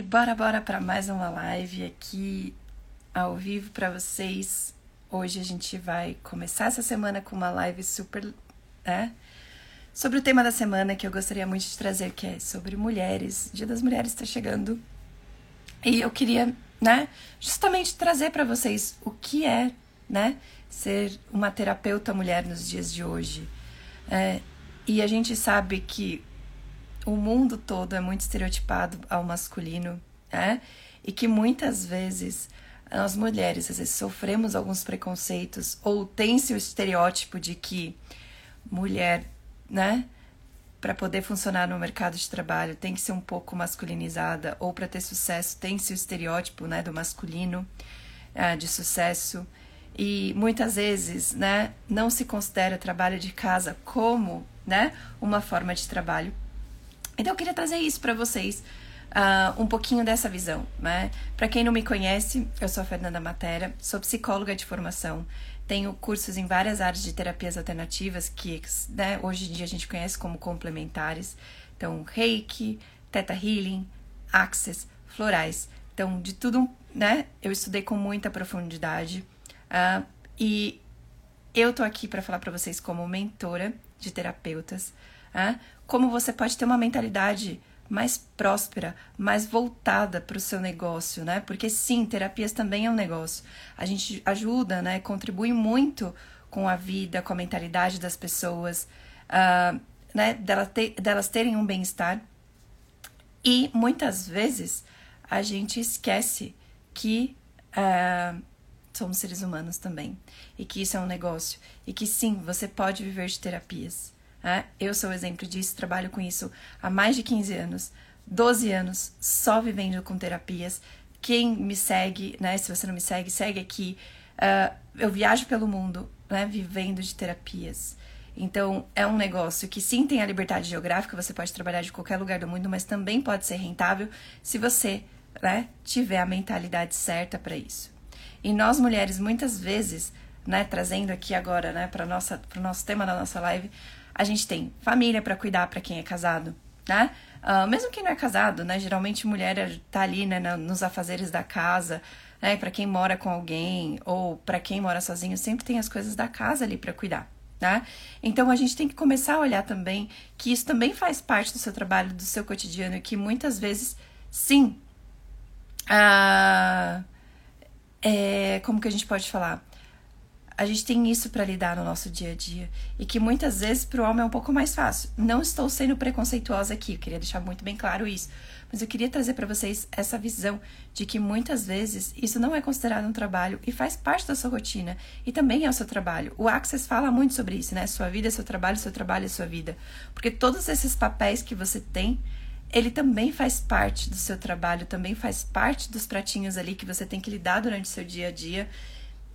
E bora, bora para mais uma live aqui ao vivo para vocês. Hoje a gente vai começar essa semana com uma live super, né? Sobre o tema da semana que eu gostaria muito de trazer, que é sobre mulheres. Dia das Mulheres está chegando. E eu queria, né, justamente trazer para vocês o que é, né, ser uma terapeuta mulher nos dias de hoje. É, e a gente sabe que o mundo todo é muito estereotipado ao masculino, né? E que muitas vezes nós mulheres às vezes sofremos alguns preconceitos ou tem-se o estereótipo de que mulher, né, para poder funcionar no mercado de trabalho tem que ser um pouco masculinizada ou para ter sucesso tem-se o estereótipo, né, do masculino uh, de sucesso e muitas vezes, né, não se considera trabalho de casa como, né, uma forma de trabalho então eu queria trazer isso para vocês, uh, um pouquinho dessa visão, né? Para quem não me conhece, eu sou a Fernanda Matera, sou psicóloga de formação, tenho cursos em várias áreas de terapias alternativas que né, hoje em dia a gente conhece como complementares. Então, Reiki, Theta Healing, Access, florais. Então, de tudo, né? Eu estudei com muita profundidade uh, e eu tô aqui para falar para vocês como mentora de terapeutas, uh, como você pode ter uma mentalidade mais próspera, mais voltada para o seu negócio, né? Porque sim, terapias também é um negócio. A gente ajuda, né? Contribui muito com a vida, com a mentalidade das pessoas, uh, né? Delas, delas terem um bem-estar. E muitas vezes a gente esquece que uh, somos seres humanos também e que isso é um negócio e que sim, você pode viver de terapias. Né? Eu sou exemplo disso, trabalho com isso há mais de 15 anos, 12 anos só vivendo com terapias. Quem me segue, né? Se você não me segue, segue aqui. Uh, eu viajo pelo mundo, né? Vivendo de terapias. Então, é um negócio que sim tem a liberdade geográfica, você pode trabalhar de qualquer lugar do mundo, mas também pode ser rentável se você né, tiver a mentalidade certa para isso. E nós mulheres, muitas vezes, né, trazendo aqui agora né, para o nosso tema da nossa live, a gente tem família para cuidar para quem é casado, né? Uh, mesmo quem não é casado, né? Geralmente mulher tá ali, né, nos afazeres da casa, né? Para quem mora com alguém ou para quem mora sozinho, sempre tem as coisas da casa ali para cuidar. Né? Então a gente tem que começar a olhar também que isso também faz parte do seu trabalho, do seu cotidiano, e que muitas vezes, sim, ah, é, como que a gente pode falar? A gente tem isso para lidar no nosso dia a dia e que muitas vezes para o homem é um pouco mais fácil. Não estou sendo preconceituosa aqui, eu queria deixar muito bem claro isso, mas eu queria trazer para vocês essa visão de que muitas vezes isso não é considerado um trabalho e faz parte da sua rotina e também é o seu trabalho. O Access fala muito sobre isso, né? Sua vida é seu trabalho, seu trabalho é sua vida, porque todos esses papéis que você tem ele também faz parte do seu trabalho, também faz parte dos pratinhos ali que você tem que lidar durante o seu dia a dia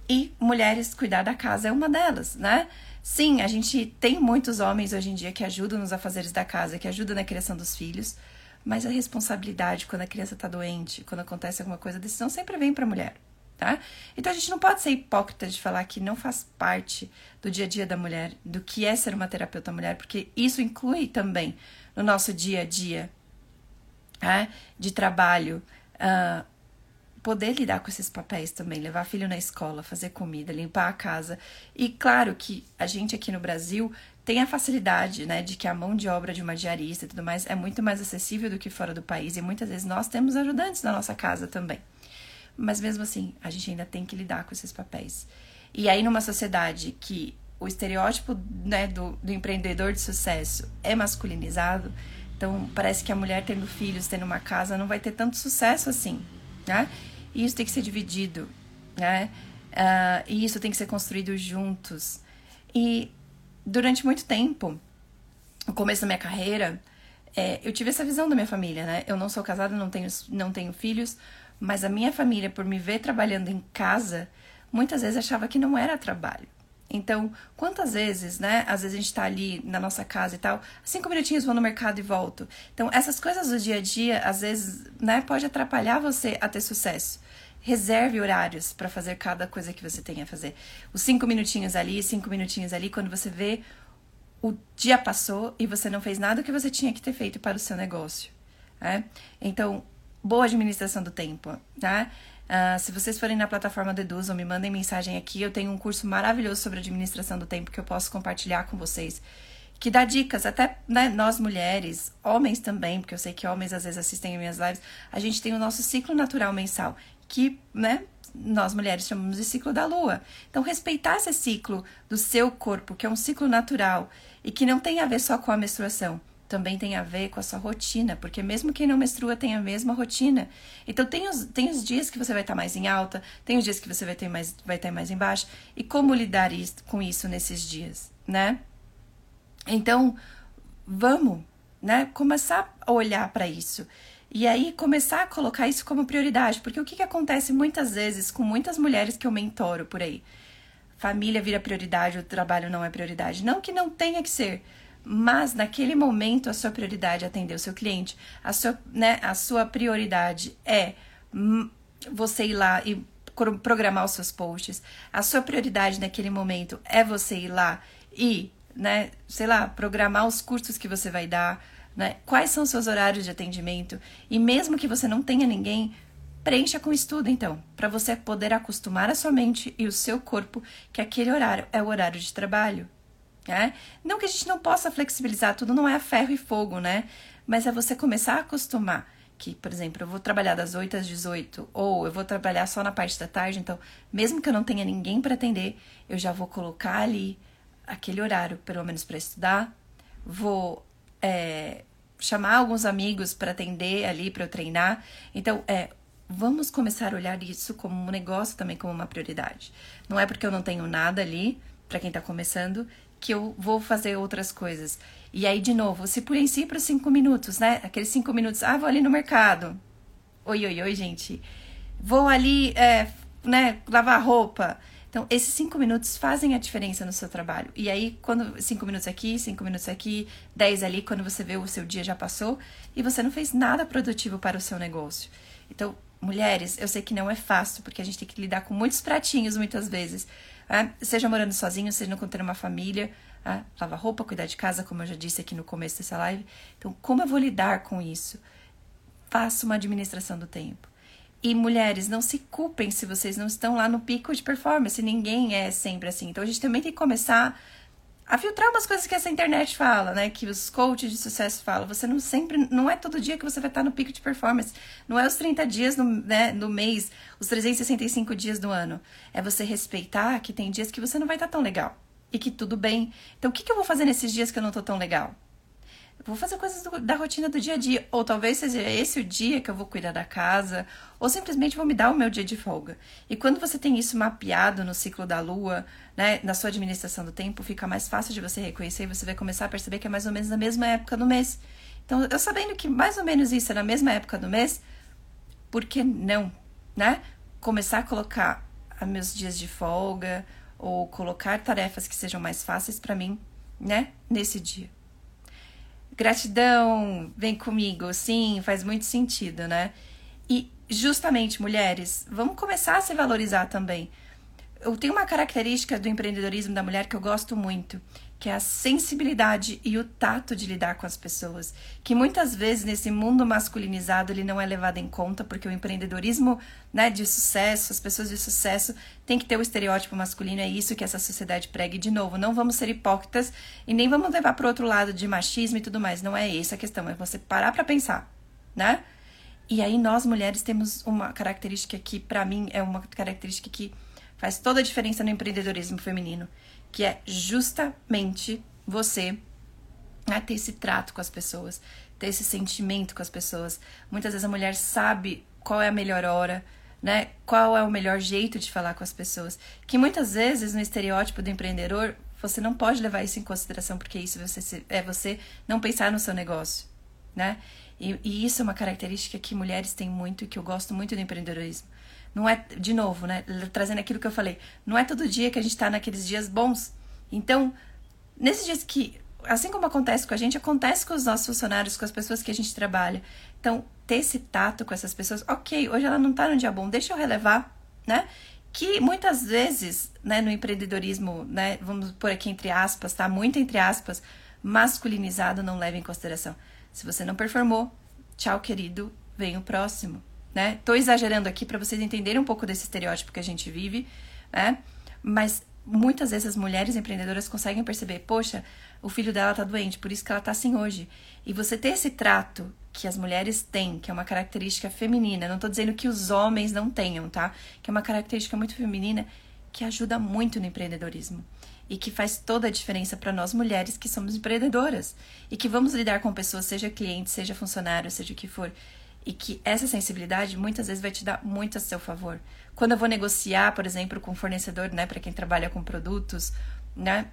e mulheres cuidar da casa é uma delas, né? Sim, a gente tem muitos homens hoje em dia que ajudam nos afazeres da casa, que ajudam na criação dos filhos, mas a responsabilidade quando a criança está doente, quando acontece alguma coisa, a decisão sempre vem para a mulher, tá? Então a gente não pode ser hipócrita de falar que não faz parte do dia a dia da mulher, do que é ser uma terapeuta mulher, porque isso inclui também no nosso dia a dia tá? de trabalho. Uh, poder lidar com esses papéis também, levar filho na escola, fazer comida, limpar a casa. E claro que a gente aqui no Brasil tem a facilidade, né, de que a mão de obra de uma diarista e tudo mais é muito mais acessível do que fora do país e muitas vezes nós temos ajudantes na nossa casa também. Mas mesmo assim, a gente ainda tem que lidar com esses papéis. E aí numa sociedade que o estereótipo, né, do, do empreendedor de sucesso é masculinizado, então parece que a mulher tendo filhos, tendo uma casa, não vai ter tanto sucesso assim, né? E isso tem que ser dividido, né? Uh, e isso tem que ser construído juntos. E durante muito tempo, no começo da minha carreira, é, eu tive essa visão da minha família, né? Eu não sou casada, não tenho, não tenho filhos, mas a minha família, por me ver trabalhando em casa, muitas vezes achava que não era trabalho. Então, quantas vezes, né? Às vezes a gente tá ali na nossa casa e tal, cinco minutinhos vou no mercado e volto. Então, essas coisas do dia a dia, às vezes, né, pode atrapalhar você a ter sucesso. Reserve horários para fazer cada coisa que você tem a fazer. Os cinco minutinhos ali, cinco minutinhos ali, quando você vê o dia passou e você não fez nada que você tinha que ter feito para o seu negócio. Né? Então, boa administração do tempo, tá? Uh, se vocês forem na plataforma do Eduz ou me mandem mensagem aqui, eu tenho um curso maravilhoso sobre administração do tempo que eu posso compartilhar com vocês. Que dá dicas, até né, nós mulheres, homens também, porque eu sei que homens às vezes assistem minhas lives, a gente tem o nosso ciclo natural mensal, que, né, nós mulheres chamamos de ciclo da lua. Então, respeitar esse ciclo do seu corpo, que é um ciclo natural e que não tem a ver só com a menstruação, também tem a ver com a sua rotina, porque mesmo quem não menstrua tem a mesma rotina. Então tem os, tem os dias que você vai estar mais em alta, tem os dias que você vai ter mais vai estar mais embaixo e como lidar isso, com isso nesses dias, né? Então, vamos, né, começar a olhar para isso. E aí começar a colocar isso como prioridade, porque o que, que acontece muitas vezes com muitas mulheres que eu mentoro por aí? Família vira prioridade, o trabalho não é prioridade. Não que não tenha que ser, mas naquele momento a sua prioridade é atender o seu cliente, a sua, né, a sua prioridade é você ir lá e programar os seus posts, a sua prioridade naquele momento é você ir lá e, né, sei lá, programar os cursos que você vai dar, né, quais são os seus horários de atendimento? E mesmo que você não tenha ninguém, preencha com estudo então, para você poder acostumar a sua mente e o seu corpo que aquele horário é o horário de trabalho. Né? Não que a gente não possa flexibilizar, tudo não é ferro e fogo, né? Mas é você começar a acostumar que, por exemplo, eu vou trabalhar das 8 às 18 ou eu vou trabalhar só na parte da tarde, então, mesmo que eu não tenha ninguém para atender, eu já vou colocar ali aquele horário, pelo menos para estudar, vou é, chamar alguns amigos para atender ali, para eu treinar. Então, é, vamos começar a olhar isso como um negócio também, como uma prioridade. Não é porque eu não tenho nada ali, para quem está começando, que eu vou fazer outras coisas. E aí, de novo, se por em si para cinco minutos, né? Aqueles cinco minutos, ah, vou ali no mercado. Oi, oi, oi, gente. Vou ali, é, né, lavar roupa. Então, esses cinco minutos fazem a diferença no seu trabalho. E aí, quando cinco minutos aqui, cinco minutos aqui, dez ali, quando você vê o seu dia já passou e você não fez nada produtivo para o seu negócio. Então, mulheres, eu sei que não é fácil, porque a gente tem que lidar com muitos pratinhos muitas vezes. É, seja morando sozinho, seja não tendo uma família, é, lavar roupa, cuidar de casa, como eu já disse aqui no começo dessa live. Então, como eu vou lidar com isso? Faça uma administração do tempo. E mulheres, não se culpem se vocês não estão lá no pico de performance. Ninguém é sempre assim. Então a gente também tem que começar a filtrar umas coisas que essa internet fala, né? Que os coaches de sucesso falam. Você não sempre, não é todo dia que você vai estar no pico de performance. Não é os 30 dias no, né, no mês, os 365 dias do ano. É você respeitar que tem dias que você não vai estar tão legal. E que tudo bem. Então, o que, que eu vou fazer nesses dias que eu não tô tão legal? Vou fazer coisas do, da rotina do dia a dia. Ou talvez seja esse o dia que eu vou cuidar da casa, ou simplesmente vou me dar o meu dia de folga. E quando você tem isso mapeado no ciclo da lua, né, na sua administração do tempo, fica mais fácil de você reconhecer e você vai começar a perceber que é mais ou menos na mesma época do mês. Então, eu sabendo que mais ou menos isso é na mesma época do mês, por que não, né? Começar a colocar meus dias de folga ou colocar tarefas que sejam mais fáceis para mim, né, nesse dia. Gratidão, vem comigo. Sim, faz muito sentido, né? E justamente, mulheres, vamos começar a se valorizar também. Eu tenho uma característica do empreendedorismo da mulher que eu gosto muito, que é a sensibilidade e o tato de lidar com as pessoas, que muitas vezes nesse mundo masculinizado ele não é levado em conta, porque o empreendedorismo, né, de sucesso, as pessoas de sucesso tem que ter o estereótipo masculino, é isso que essa sociedade prega. E de novo, não vamos ser hipócritas e nem vamos levar para outro lado de machismo e tudo mais, não é essa a questão, é você parar para pensar, né? E aí nós mulheres temos uma característica que para mim é uma característica que faz toda a diferença no empreendedorismo feminino, que é justamente você né, ter esse trato com as pessoas, ter esse sentimento com as pessoas. Muitas vezes a mulher sabe qual é a melhor hora, né? Qual é o melhor jeito de falar com as pessoas. Que muitas vezes no estereótipo do empreendedor você não pode levar isso em consideração porque isso você, é você não pensar no seu negócio, né? E, e isso é uma característica que mulheres têm muito e que eu gosto muito do empreendedorismo. Não é, de novo, né? Trazendo aquilo que eu falei, não é todo dia que a gente tá naqueles dias bons. Então, nesses dias que, assim como acontece com a gente, acontece com os nossos funcionários, com as pessoas que a gente trabalha. Então, ter esse tato com essas pessoas, ok, hoje ela não tá num dia bom, deixa eu relevar, né? Que muitas vezes, né, no empreendedorismo, né, vamos por aqui entre aspas, tá? Muito entre aspas, masculinizado não leva em consideração. Se você não performou, tchau, querido, vem o próximo, né? Tô exagerando aqui para vocês entenderem um pouco desse estereótipo que a gente vive, né? Mas muitas vezes as mulheres empreendedoras conseguem perceber, poxa, o filho dela tá doente, por isso que ela tá assim hoje. E você ter esse trato que as mulheres têm, que é uma característica feminina, não tô dizendo que os homens não tenham, tá? Que é uma característica muito feminina que ajuda muito no empreendedorismo e que faz toda a diferença para nós mulheres que somos empreendedoras e que vamos lidar com pessoas, seja cliente, seja funcionário, seja o que for. E que essa sensibilidade muitas vezes vai te dar muito a seu favor. Quando eu vou negociar, por exemplo, com um fornecedor, né, para quem trabalha com produtos, né,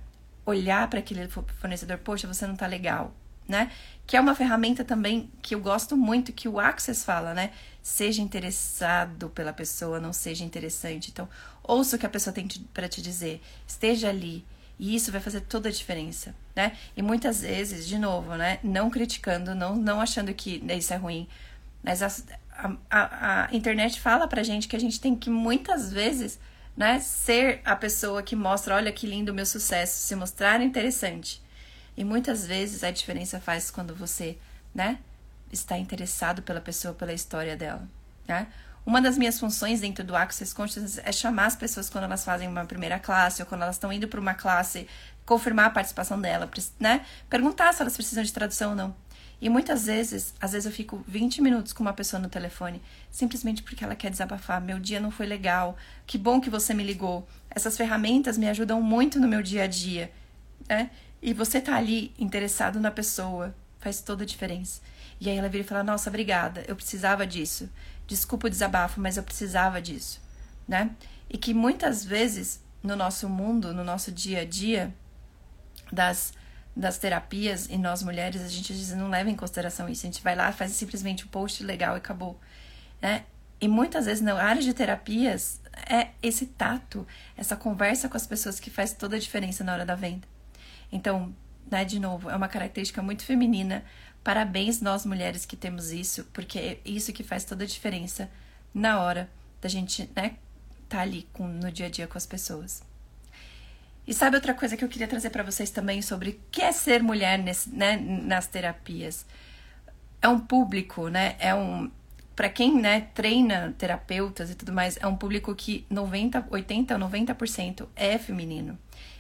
olhar para aquele fornecedor, poxa, você não tá legal, né? Que é uma ferramenta também que eu gosto muito que o Access fala, né? Seja interessado pela pessoa, não seja interessante. Então, ouça o que a pessoa tem para te dizer, esteja ali. E isso vai fazer toda a diferença, né? E muitas vezes, de novo, né? Não criticando, não, não achando que isso é ruim, mas a, a, a internet fala pra gente que a gente tem que muitas vezes, né? Ser a pessoa que mostra, olha que lindo o meu sucesso, se mostrar interessante. E muitas vezes a diferença faz quando você, né? Está interessado pela pessoa, pela história dela, né? Uma das minhas funções dentro do Access Consciousness é chamar as pessoas quando elas fazem uma primeira classe ou quando elas estão indo para uma classe, confirmar a participação dela, né? Perguntar se elas precisam de tradução ou não. E muitas vezes, às vezes eu fico 20 minutos com uma pessoa no telefone, simplesmente porque ela quer desabafar. Meu dia não foi legal. Que bom que você me ligou. Essas ferramentas me ajudam muito no meu dia a dia, né? E você tá ali interessado na pessoa, faz toda a diferença. E aí ela vira e fala: "Nossa, obrigada. Eu precisava disso." desculpa o desabafo, mas eu precisava disso, né? E que muitas vezes no nosso mundo, no nosso dia a dia das das terapias e nós mulheres, a gente não leva em consideração isso. A gente vai lá, faz simplesmente um post legal e acabou, né? E muitas vezes na área de terapias é esse tato, essa conversa com as pessoas que faz toda a diferença na hora da venda. Então, né, de novo, é uma característica muito feminina, Parabéns nós mulheres que temos isso, porque é isso que faz toda a diferença na hora da gente, né, tá ali com, no dia a dia com as pessoas. E sabe outra coisa que eu queria trazer para vocês também sobre o que é ser mulher nesse, né, nas terapias? É um público, né? É um para quem, né, treina terapeutas e tudo mais, é um público que 90, 80 ou 90% é feminino.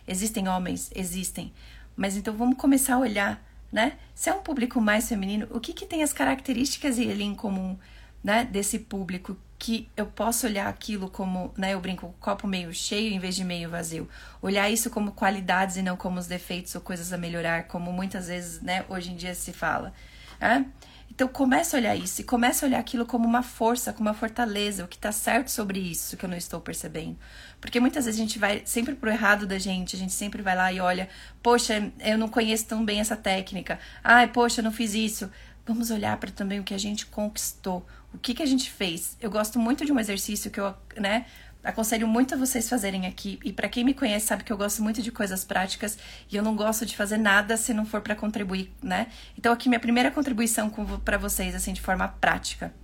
Existem homens, existem, mas então vamos começar a olhar né? Se é um público mais feminino, o que, que tem as características ali em comum, né? Desse público que eu posso olhar aquilo como, né? Eu brinco, copo meio cheio em vez de meio vazio. Olhar isso como qualidades e não como os defeitos ou coisas a melhorar, como muitas vezes, né? Hoje em dia se fala, né? Então começa a olhar isso e começa a olhar aquilo como uma força, como uma fortaleza, o que está certo sobre isso que eu não estou percebendo. Porque muitas vezes a gente vai sempre pro errado da gente, a gente sempre vai lá e olha, poxa, eu não conheço tão bem essa técnica. Ai, poxa, eu não fiz isso. Vamos olhar para também o que a gente conquistou, o que que a gente fez. Eu gosto muito de um exercício que eu, né, aconselho muito a vocês fazerem aqui. E para quem me conhece sabe que eu gosto muito de coisas práticas e eu não gosto de fazer nada se não for para contribuir, né? Então aqui minha primeira contribuição para vocês assim de forma prática.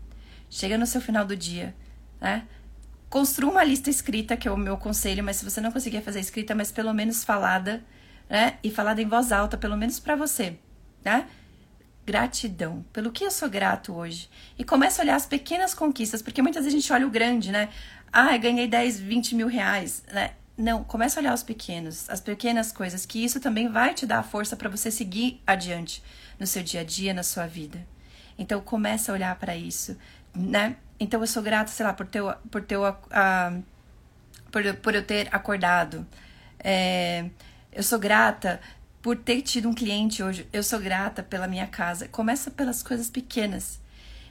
Chega no seu final do dia, né? Construa uma lista escrita, que é o meu conselho, mas se você não conseguir fazer escrita, mas pelo menos falada, né? E falada em voz alta, pelo menos para você, né? Gratidão. Pelo que eu sou grato hoje. E começa a olhar as pequenas conquistas, porque muitas vezes a gente olha o grande, né? Ah, ganhei 10, 20 mil reais, né? Não, começa a olhar os pequenos, as pequenas coisas, que isso também vai te dar a força para você seguir adiante no seu dia a dia, na sua vida. Então começa a olhar para isso, né? Então eu sou grata, sei lá, por ter, por ter, uh, por, por eu ter acordado. É, eu sou grata por ter tido um cliente hoje. Eu sou grata pela minha casa. Começa pelas coisas pequenas.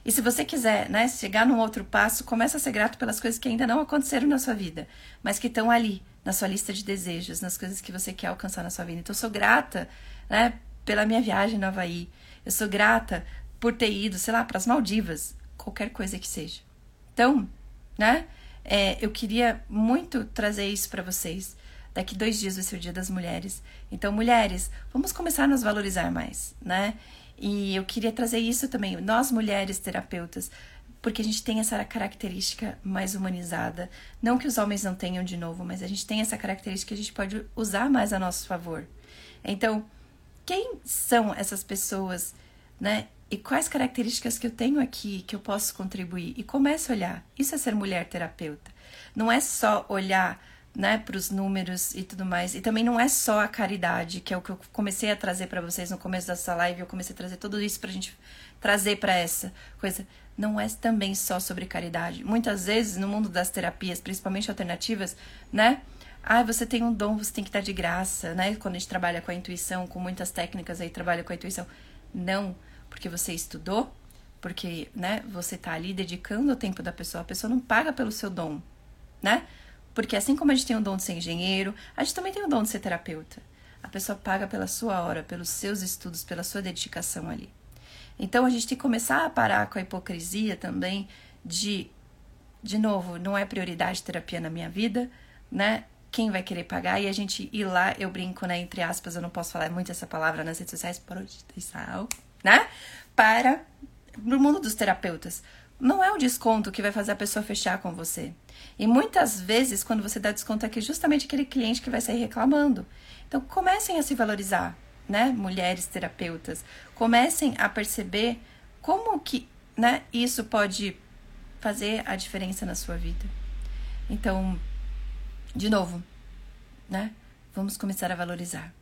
E se você quiser, né, chegar num outro passo, começa a ser grato pelas coisas que ainda não aconteceram na sua vida, mas que estão ali na sua lista de desejos, nas coisas que você quer alcançar na sua vida. Então eu sou grata, né, pela minha viagem no Havaí. Eu sou grata por ter ido, sei lá, para as Maldivas, qualquer coisa que seja. Então, né, é, eu queria muito trazer isso para vocês. Daqui dois dias vai ser o Dia das Mulheres. Então, mulheres, vamos começar a nos valorizar mais, né? E eu queria trazer isso também, nós mulheres terapeutas, porque a gente tem essa característica mais humanizada. Não que os homens não tenham de novo, mas a gente tem essa característica que a gente pode usar mais a nosso favor. Então, quem são essas pessoas, né, E quais características que eu tenho aqui que eu posso contribuir? E comece a olhar. Isso é ser mulher terapeuta. Não é só olhar né, para os números e tudo mais. E também não é só a caridade, que é o que eu comecei a trazer para vocês no começo dessa live. Eu comecei a trazer tudo isso para a gente trazer para essa coisa. Não é também só sobre caridade. Muitas vezes no mundo das terapias, principalmente alternativas, né? Ah, você tem um dom, você tem que estar de graça, né? Quando a gente trabalha com a intuição, com muitas técnicas aí trabalha com a intuição. Não, porque você estudou, porque, né, você tá ali dedicando o tempo da pessoa, a pessoa não paga pelo seu dom, né? Porque assim como a gente tem o dom de ser engenheiro, a gente também tem o dom de ser terapeuta. A pessoa paga pela sua hora, pelos seus estudos, pela sua dedicação ali. Então a gente tem que começar a parar com a hipocrisia também de, de novo, não é prioridade terapia na minha vida, né? Quem vai querer pagar? E a gente ir lá, eu brinco, né? Entre aspas, eu não posso falar muito essa palavra nas redes sociais, prostituição, né? Para no mundo dos terapeutas. Não é o desconto que vai fazer a pessoa fechar com você. E muitas vezes, quando você dá desconto aqui, justamente aquele cliente que vai sair reclamando. Então, comecem a se valorizar, né? Mulheres terapeutas. Comecem a perceber como que né, isso pode fazer a diferença na sua vida. Então, de novo, né? Vamos começar a valorizar,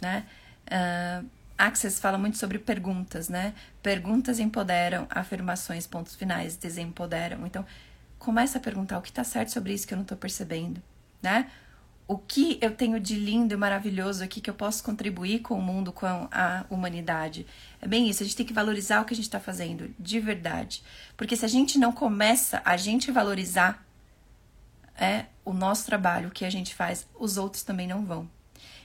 né? Uh, Access fala muito sobre perguntas, né? Perguntas empoderam, afirmações, pontos finais, desempoderam. Então, começa a perguntar o que está certo sobre isso que eu não estou percebendo, né? O que eu tenho de lindo e maravilhoso aqui que eu posso contribuir com o mundo, com a humanidade. É bem isso, a gente tem que valorizar o que a gente está fazendo, de verdade. Porque se a gente não começa a gente valorizar é, o nosso trabalho, o que a gente faz, os outros também não vão.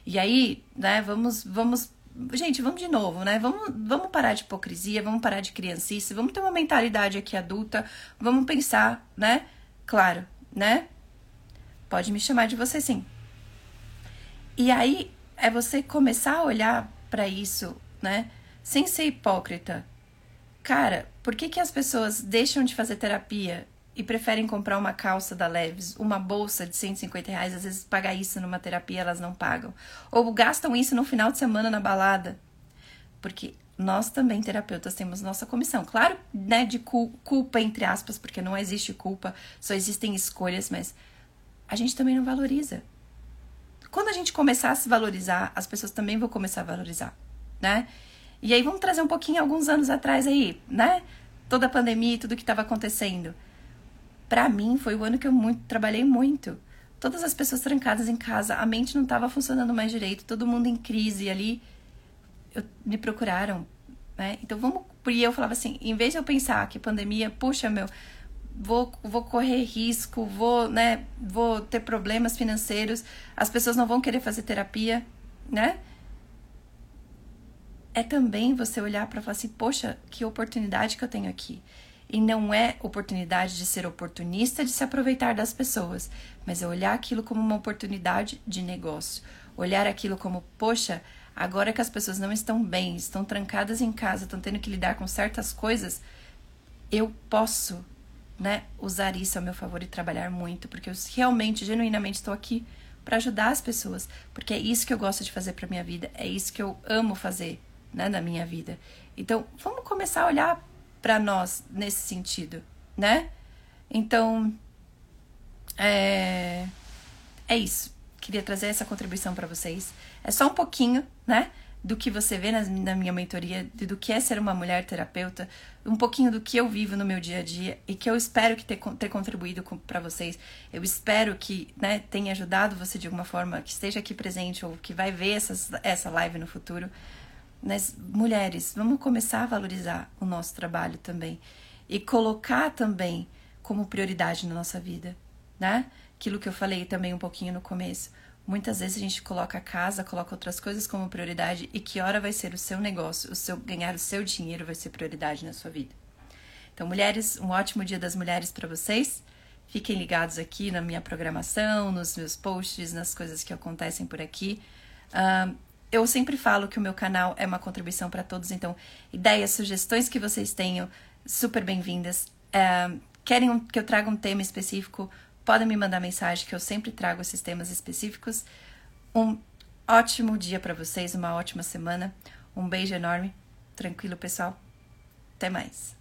E aí, né, vamos, vamos gente, vamos de novo, né? Vamos, vamos parar de hipocrisia, vamos parar de criancice, vamos ter uma mentalidade aqui adulta, vamos pensar, né? Claro, né? Pode me chamar de você sim. E aí é você começar a olhar para isso, né? Sem ser hipócrita. Cara, por que, que as pessoas deixam de fazer terapia e preferem comprar uma calça da Leves, uma bolsa de 150 reais, às vezes pagar isso numa terapia elas não pagam. Ou gastam isso no final de semana na balada. Porque nós também, terapeutas, temos nossa comissão. Claro, né, de culpa, entre aspas, porque não existe culpa, só existem escolhas, mas a gente também não valoriza. Quando a gente começar a se valorizar, as pessoas também vão começar a valorizar, né? E aí vamos trazer um pouquinho alguns anos atrás aí, né? Toda a pandemia e tudo que estava acontecendo para mim foi o ano que eu muito, trabalhei muito. Todas as pessoas trancadas em casa, a mente não estava funcionando mais direito, todo mundo em crise ali. Eu, me procuraram, né? Então vamos. E eu falava assim, em vez de eu pensar que pandemia, puxa, meu, vou, vou correr risco, vou, né, vou ter problemas financeiros, as pessoas não vão querer fazer terapia, né? É também você olhar para falar assim, poxa, que oportunidade que eu tenho aqui. E não é oportunidade de ser oportunista, de se aproveitar das pessoas, mas é olhar aquilo como uma oportunidade de negócio. Olhar aquilo como, poxa, agora que as pessoas não estão bem, estão trancadas em casa, estão tendo que lidar com certas coisas, eu posso, né, usar isso a meu favor e trabalhar muito, porque eu realmente, genuinamente estou aqui para ajudar as pessoas, porque é isso que eu gosto de fazer para minha vida, é isso que eu amo fazer, né, na minha vida. Então, vamos começar a olhar para nós nesse sentido, né? Então, é, é isso. Queria trazer essa contribuição para vocês. É só um pouquinho, né? Do que você vê na, na minha mentoria, do que é ser uma mulher terapeuta, um pouquinho do que eu vivo no meu dia a dia e que eu espero que ter, ter contribuído para vocês. Eu espero que né, tenha ajudado você de alguma forma, que esteja aqui presente ou que vai ver essas, essa live no futuro. Mas, mulheres, vamos começar a valorizar o nosso trabalho também e colocar também como prioridade na nossa vida, né? Aquilo que eu falei também um pouquinho no começo. Muitas vezes a gente coloca a casa, coloca outras coisas como prioridade e que hora vai ser o seu negócio, o seu ganhar o seu dinheiro vai ser prioridade na sua vida. Então, mulheres, um ótimo Dia das Mulheres para vocês. Fiquem ligados aqui na minha programação, nos meus posts, nas coisas que acontecem por aqui. Uh, eu sempre falo que o meu canal é uma contribuição para todos, então ideias, sugestões que vocês tenham, super bem-vindas. É, querem que eu traga um tema específico, podem me mandar mensagem que eu sempre trago esses temas específicos. Um ótimo dia para vocês, uma ótima semana. Um beijo enorme. Tranquilo, pessoal. Até mais!